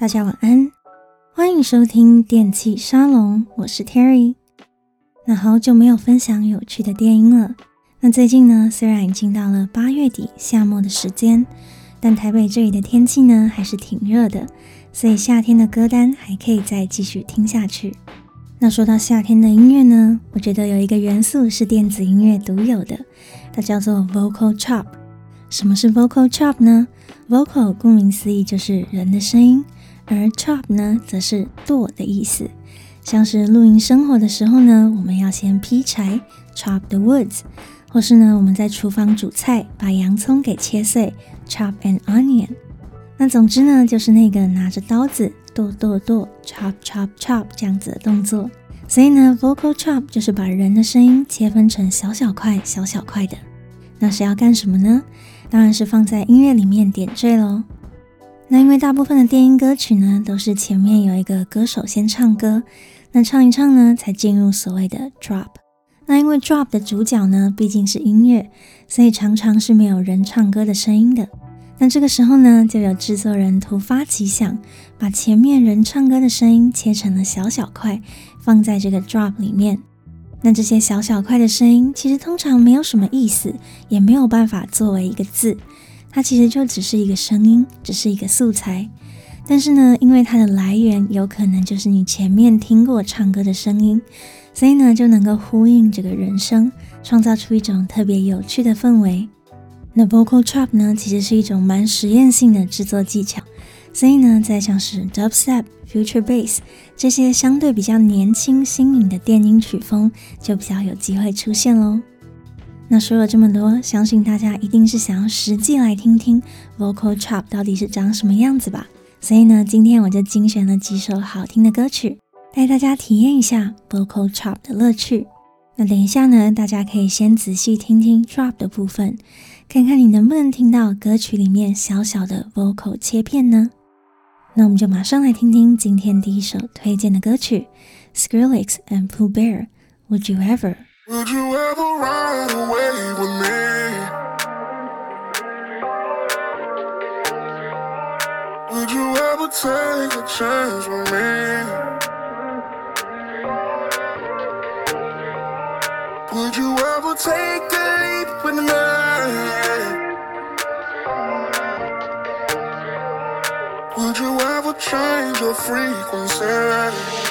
大家晚安，欢迎收听电器沙龙，我是 Terry。那好久没有分享有趣的电音了。那最近呢，虽然已经到了八月底夏末的时间，但台北这里的天气呢还是挺热的，所以夏天的歌单还可以再继续听下去。那说到夏天的音乐呢，我觉得有一个元素是电子音乐独有的，它叫做 Vocal Chop。什么是 Vocal Chop 呢？Vocal 顾名思义就是人的声音。而 chop 呢，则是剁的意思，像是露营生火的时候呢，我们要先劈柴，chop the woods，或是呢，我们在厨房煮菜，把洋葱给切碎，chop an onion。那总之呢，就是那个拿着刀子剁剁剁，chop chop chop 这样子的动作。所以呢，vocal chop 就是把人的声音切分成小小块、小小块的。那是要干什么呢？当然是放在音乐里面点缀喽。那因为大部分的电音歌曲呢，都是前面有一个歌手先唱歌，那唱一唱呢，才进入所谓的 drop。那因为 drop 的主角呢，毕竟是音乐，所以常常是没有人唱歌的声音的。那这个时候呢，就有制作人突发奇想，把前面人唱歌的声音切成了小小块，放在这个 drop 里面。那这些小小块的声音，其实通常没有什么意思，也没有办法作为一个字。它其实就只是一个声音，只是一个素材，但是呢，因为它的来源有可能就是你前面听过唱歌的声音，所以呢，就能够呼应这个人声，创造出一种特别有趣的氛围。那 vocal chop 呢，其实是一种蛮实验性的制作技巧，所以呢，在像是 dubstep、future bass 这些相对比较年轻新颖的电音曲风，就比较有机会出现喽。那说了这么多，相信大家一定是想要实际来听听 vocal chop 到底是长什么样子吧。所以呢，今天我就精选了几首好听的歌曲，带大家体验一下 vocal chop 的乐趣。那等一下呢，大家可以先仔细听听 drop 的部分，看看你能不能听到歌曲里面小小的 vocal 切片呢？那我们就马上来听听今天第一首推荐的歌曲 Skrillex and Pooh Bear Would You Ever Ever？Would you ever ride away with me? Would you ever take a chance with me? Would you ever take a leap with me? Would you ever change your frequency?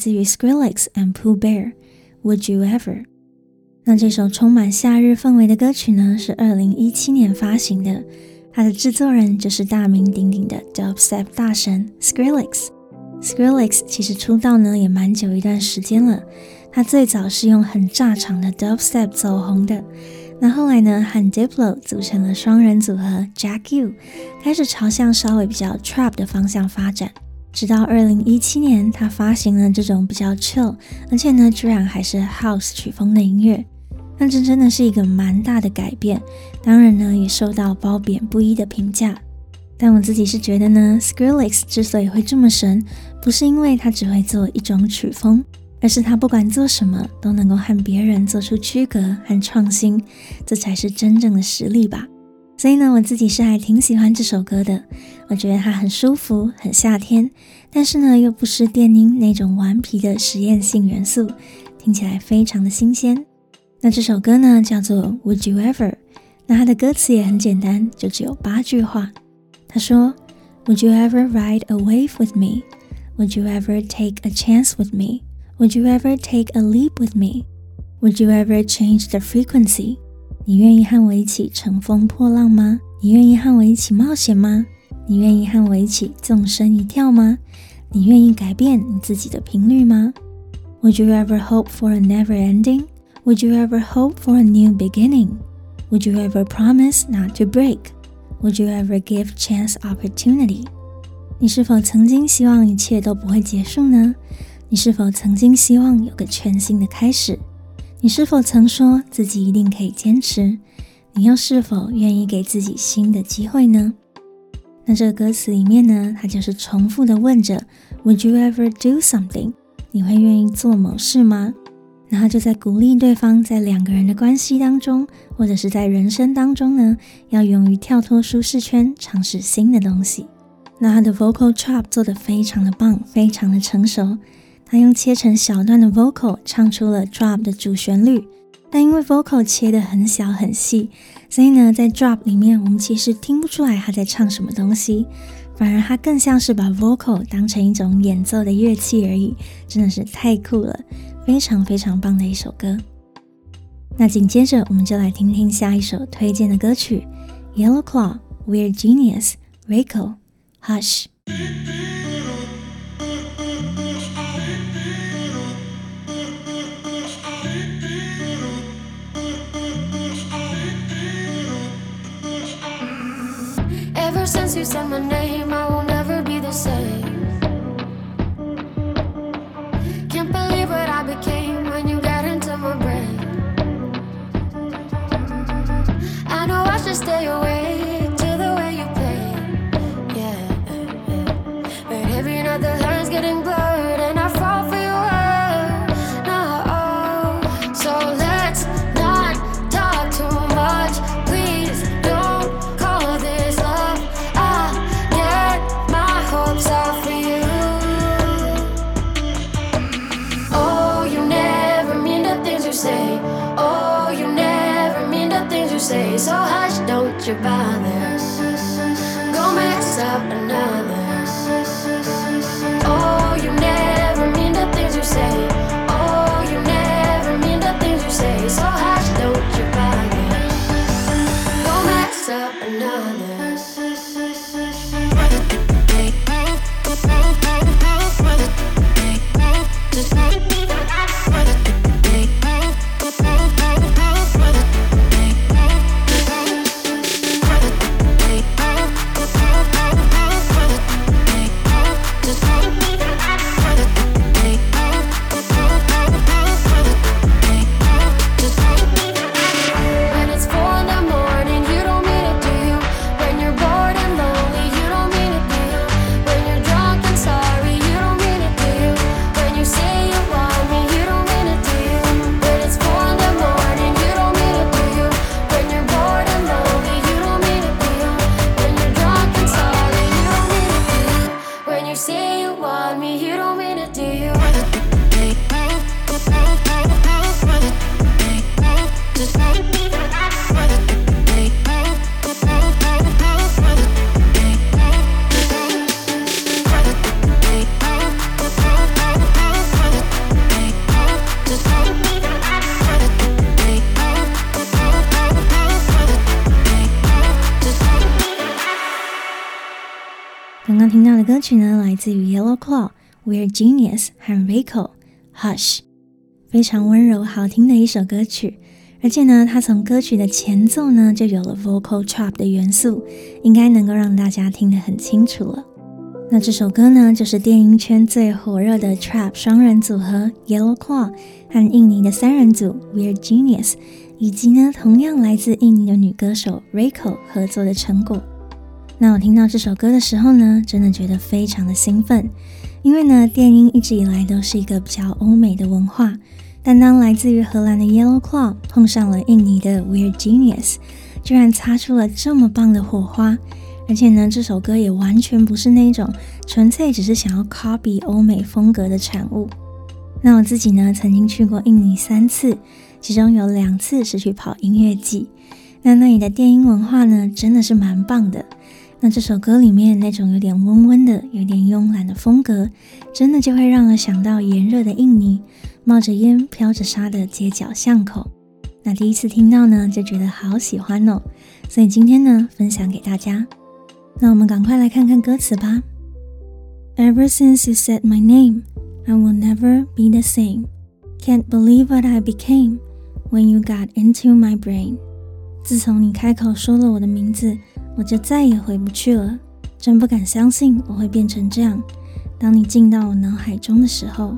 自于 Skrillex and Pooh Bear。Would you ever？那这首充满夏日氛围的歌曲呢，是二零一七年发行的。它的制作人就是大名鼎鼎的 Dubstep 大神 Skrillex。Skrillex 其实出道呢也蛮久一段时间了。他最早是用很炸场的 Dubstep 走红的。那后来呢，和 Diplo 组成了双人组合 Jack U，开始朝向稍微比较 Trap 的方向发展。直到二零一七年，他发行了这种比较 chill，而且呢，居然还是 house 曲风的音乐，那这真的是一个蛮大的改变。当然呢，也受到褒贬不一的评价。但我自己是觉得呢，Skrillex 之所以会这么神，不是因为他只会做一种曲风，而是他不管做什么都能够和别人做出区隔和创新，这才是真正的实力吧。所以呢，我自己是还挺喜欢这首歌的。我觉得它很舒服，很夏天，但是呢又不失电音那种顽皮的实验性元素，听起来非常的新鲜。那这首歌呢叫做 Would You Ever？那它的歌词也很简单，就只有八句话。他说：Would you ever ride a wave with me? Would you ever take a chance with me? Would you ever take a leap with me? Would you ever change the frequency? 你愿意和我一起乘风破浪吗？你愿意和我一起冒险吗？你愿意和我一起纵身一跳吗？你愿意改变你自己的频率吗？Would you ever hope for a never ending? Would you ever hope for a new beginning? Would you ever promise not to break? Would you ever give chance opportunity? 你是否曾经希望一切都不会结束呢？你是否曾经希望有个全新的开始？你是否曾说自己一定可以坚持？你又是否愿意给自己新的机会呢？那这个歌词里面呢，它就是重复的问着：Would you ever do something？你会愿意做某事吗？然后就在鼓励对方，在两个人的关系当中，或者是在人生当中呢，要勇于跳脱舒适圈，尝试新的东西。那他的 vocal chop 做得非常的棒，非常的成熟。他用切成小段的 vocal 唱出了 drop 的主旋律，但因为 vocal 切得很小很细，所以呢，在 drop 里面我们其实听不出来他在唱什么东西，反而他更像是把 vocal 当成一种演奏的乐器而已，真的是太酷了，非常非常棒的一首歌。那紧接着我们就来听听下一首推荐的歌曲，Yellow Claw We're Genius Reiko Hush。you said my name, I will never be the same. Can't believe what I became when you got into my brain. I know I should stay away, to the way you play, yeah. But every night the line's getting blurred. 歌曲呢，来自于 Yellow Claw、We're Genius 和 Reiko Hush，非常温柔好听的一首歌曲。而且呢，它从歌曲的前奏呢就有了 Vocal Trap 的元素，应该能够让大家听得很清楚了。那这首歌呢，就是电音圈最火热的 Trap 双人组合 Yellow Claw 和印尼的三人组 We're Genius，以及呢同样来自印尼的女歌手 Reiko 合作的成果。那我听到这首歌的时候呢，真的觉得非常的兴奋，因为呢，电音一直以来都是一个比较欧美的文化，但当来自于荷兰的 Yellow Claw 碰上了印尼的 Weird Genius，居然擦出了这么棒的火花，而且呢，这首歌也完全不是那种纯粹只是想要 copy 欧美风格的产物。那我自己呢，曾经去过印尼三次，其中有两次是去跑音乐季，那那里的电音文化呢，真的是蛮棒的。那这首歌里面那种有点温温的、有点慵懒的风格，真的就会让我想到炎热的印尼，冒着烟、飘着沙的街角巷口。那第一次听到呢，就觉得好喜欢哦，所以今天呢，分享给大家。那我们赶快来看看歌词吧。Ever since you said my name, I will never be the same. Can't believe what I became when you got into my brain. 自从你开口说了我的名字。我就再也回不去了，真不敢相信我会变成这样。当你进到我脑海中的时候，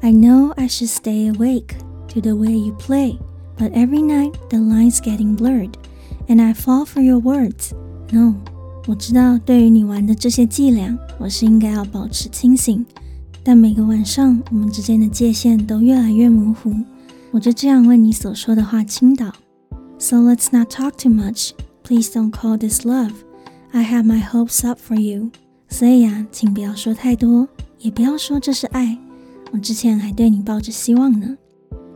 I know I should stay awake to the way you play, but every night the lines getting blurred, and I fall for your words. No，我知道对于你玩的这些伎俩，我是应该要保持清醒，但每个晚上我们之间的界限都越来越模糊，我就这样为你所说的话倾倒。So let's not talk too much. Please don't call this love. I have my hopes up for you. 所以啊，请不要说太多，也不要说这是爱。我之前还对你抱着希望呢。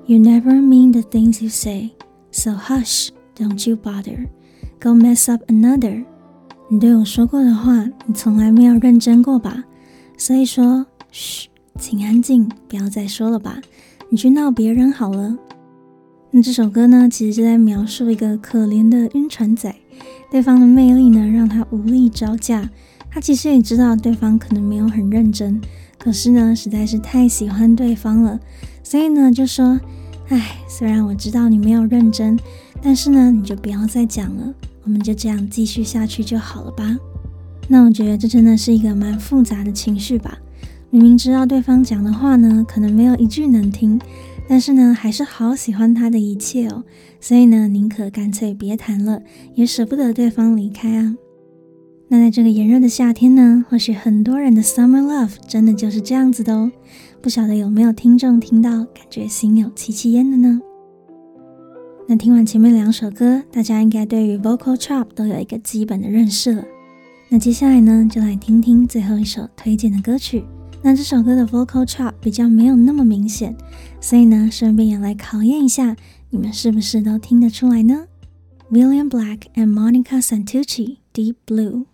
You never mean the things you say, so hush, don't you bother. Go mess up another. 你对我说过的话，你从来没有认真过吧？所以说，嘘，请安静，不要再说了吧。你去闹别人好了。 那这首歌呢，其实就在描述一个可怜的晕船仔，对方的魅力呢，让他无力招架。他其实也知道对方可能没有很认真，可是呢，实在是太喜欢对方了，所以呢，就说：“唉，虽然我知道你没有认真，但是呢，你就不要再讲了，我们就这样继续下去就好了吧。”那我觉得这真的是一个蛮复杂的情绪吧。明明知道对方讲的话呢，可能没有一句能听。但是呢，还是好喜欢他的一切哦，所以呢，宁可干脆别谈了，也舍不得对方离开啊。那在这个炎热的夏天呢，或许很多人的 summer love 真的就是这样子的哦。不晓得有没有听众听到，感觉心有戚戚焉的呢？那听完前面两首歌，大家应该对于 vocal chop 都有一个基本的认识了。那接下来呢，就来听听最后一首推荐的歌曲。那这首歌的 vocal chop 比较没有那么明显，所以呢，顺便也来考验一下，你们是不是都听得出来呢？William Black and Monica Santucci, Deep Blue。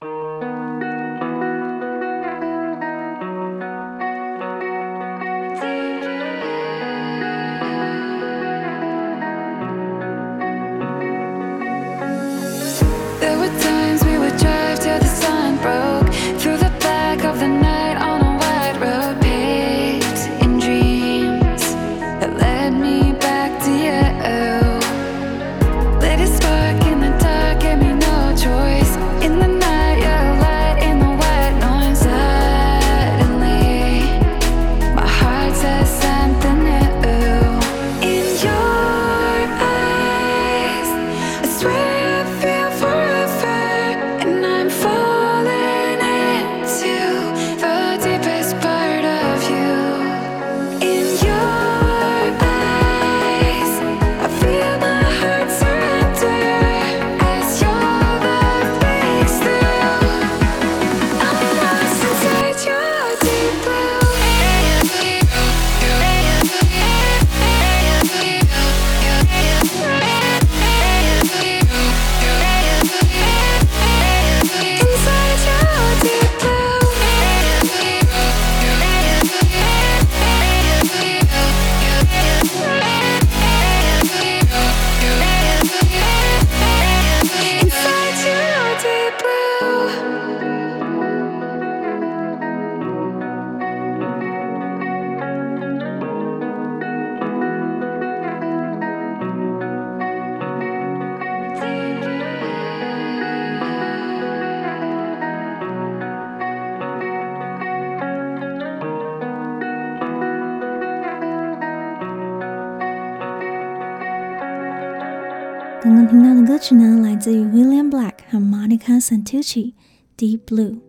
来自于 William Black 和 Monica Santucci Deep Blue。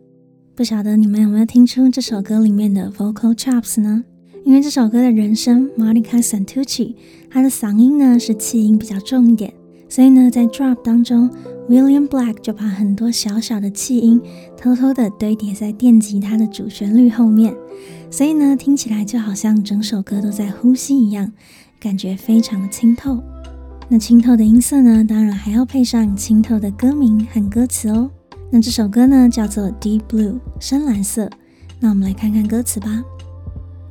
不晓得你们有没有听出这首歌里面的 vocal chops 呢？因为这首歌的人声 Monica Santucci，她的嗓音呢是气音比较重一点，所以呢在 drop 当中，William Black 就把很多小小的气音偷偷的堆叠在电吉他的主旋律后面，所以呢听起来就好像整首歌都在呼吸一样，感觉非常的清透。那清透的音色呢，当然还要配上清透的歌名和歌词哦。那这首歌呢，叫做《Deep Blue》深蓝色。那我们来看看歌词吧。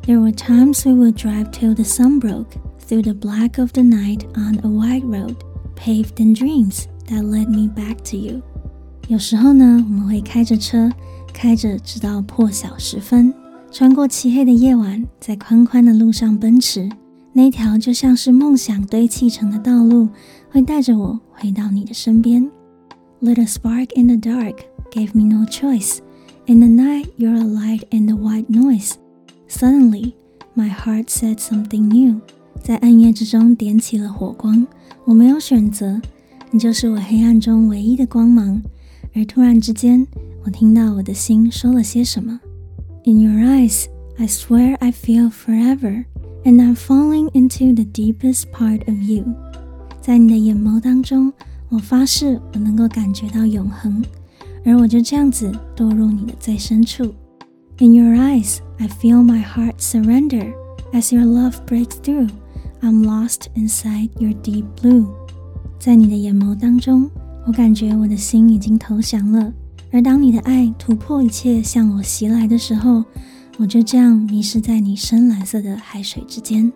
There were times we would drive till the sun broke through the black of the night on a white road, paved in dreams that led me back to you。有时候呢，我们会开着车，开着直到破晓时分，穿过漆黑的夜晚，在宽宽的路上奔驰。那条就像是梦想堆砌成的道路，会带着我回到你的身边。Little spark in the dark, gave me no choice. In the night, you're a light in the white noise. Suddenly, my heart said something new. 在暗夜之中点起了火光，我没有选择，你就是我黑暗中唯一的光芒。而突然之间，我听到我的心说了些什么。In your eyes, I swear I feel forever, and I'm falling into the deepest part of you. 在你的眼眸当中。我发誓，我能够感觉到永恒，而我就这样子堕入你的最深处。In your eyes, I feel my heart surrender. As your love breaks through, I'm lost inside your deep blue. 在你的眼眸当中，我感觉我的心已经投降了。而当你的爱突破一切向我袭来的时候， 我就这样迷失在你深蓝色的海水之间。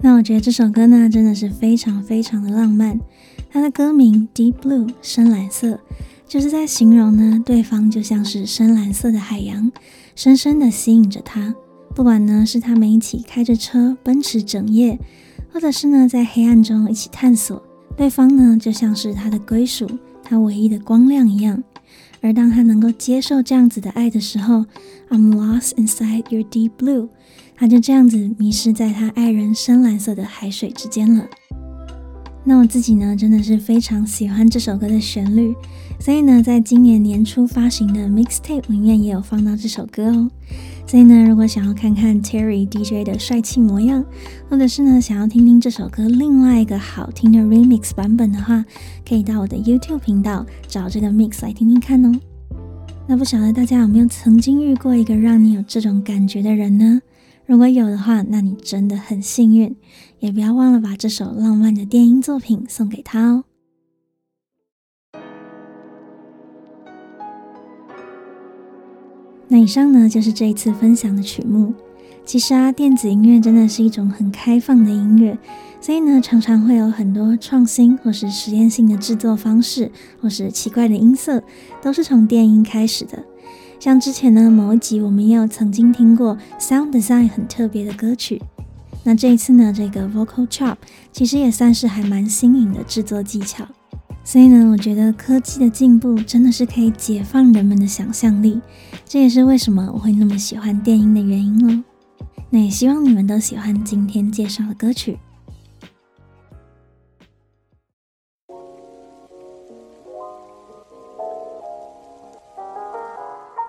那我觉得这首歌呢，真的是非常非常的浪漫。它的歌名《Deep Blue》深蓝色，就是在形容呢，对方就像是深蓝色的海洋，深深的吸引着他。不管呢是他们一起开着车奔驰整夜，或者是呢在黑暗中一起探索，对方呢就像是他的归属，他唯一的光亮一样。而当他能够接受这样子的爱的时候，I'm lost inside your deep blue，他就这样子迷失在他爱人深蓝色的海水之间了。那我自己呢，真的是非常喜欢这首歌的旋律，所以呢，在今年年初发行的 mixtape 里面也有放到这首歌哦。所以呢，如果想要看看 Terry DJ 的帅气模样，或者是呢，想要听听这首歌另外一个好听的 remix 版本的话，可以到我的 YouTube 频道找这个 mix 来听听看哦。那不晓得大家有没有曾经遇过一个让你有这种感觉的人呢？如果有的话，那你真的很幸运，也不要忘了把这首浪漫的电音作品送给他哦。那以上呢，就是这一次分享的曲目。其实啊，电子音乐真的是一种很开放的音乐，所以呢，常常会有很多创新或是实验性的制作方式，或是奇怪的音色，都是从电音开始的。像之前呢，某一集我们也有曾经听过 sound design 很特别的歌曲，那这一次呢，这个 vocal chop 其实也算是还蛮新颖的制作技巧。所以呢，我觉得科技的进步真的是可以解放人们的想象力，这也是为什么我会那么喜欢电音的原因哦。那也希望你们都喜欢今天介绍的歌曲。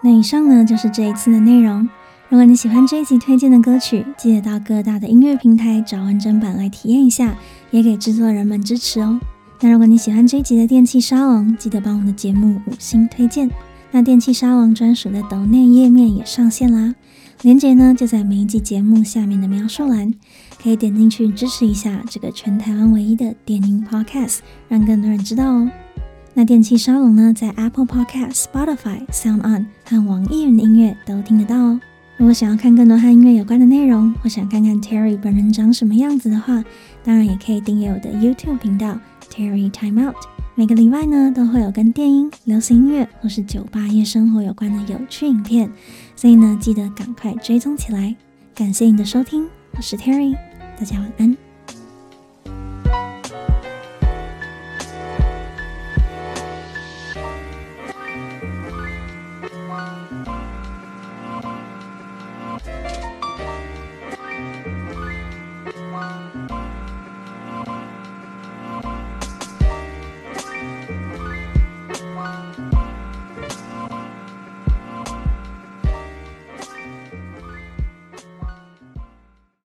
那以上呢，就是这一次的内容。如果你喜欢这一集推荐的歌曲，记得到各大的音乐平台找完整版来体验一下，也给制作人们支持哦。那如果你喜欢这一集的电器沙龙，记得帮我们的节目五星推荐。那电器沙龙专属的抖内页面也上线啦，链接呢就在每一集节目下面的描述栏，可以点进去支持一下这个全台湾唯一的电音 Podcast，让更多人知道哦。那电器沙龙呢，在 Apple Podcast、Spotify、Sound On 和网易云的音乐都听得到哦。如果想要看更多和音乐有关的内容，或想看看 Terry 本人长什么样子的话，当然也可以订阅我的 YouTube 频道 Terry Time Out。每个礼拜呢，都会有跟电音、流行音乐或是酒吧夜生活有关的有趣影片，所以呢，记得赶快追踪起来。感谢你的收听，我是 Terry，大家晚安。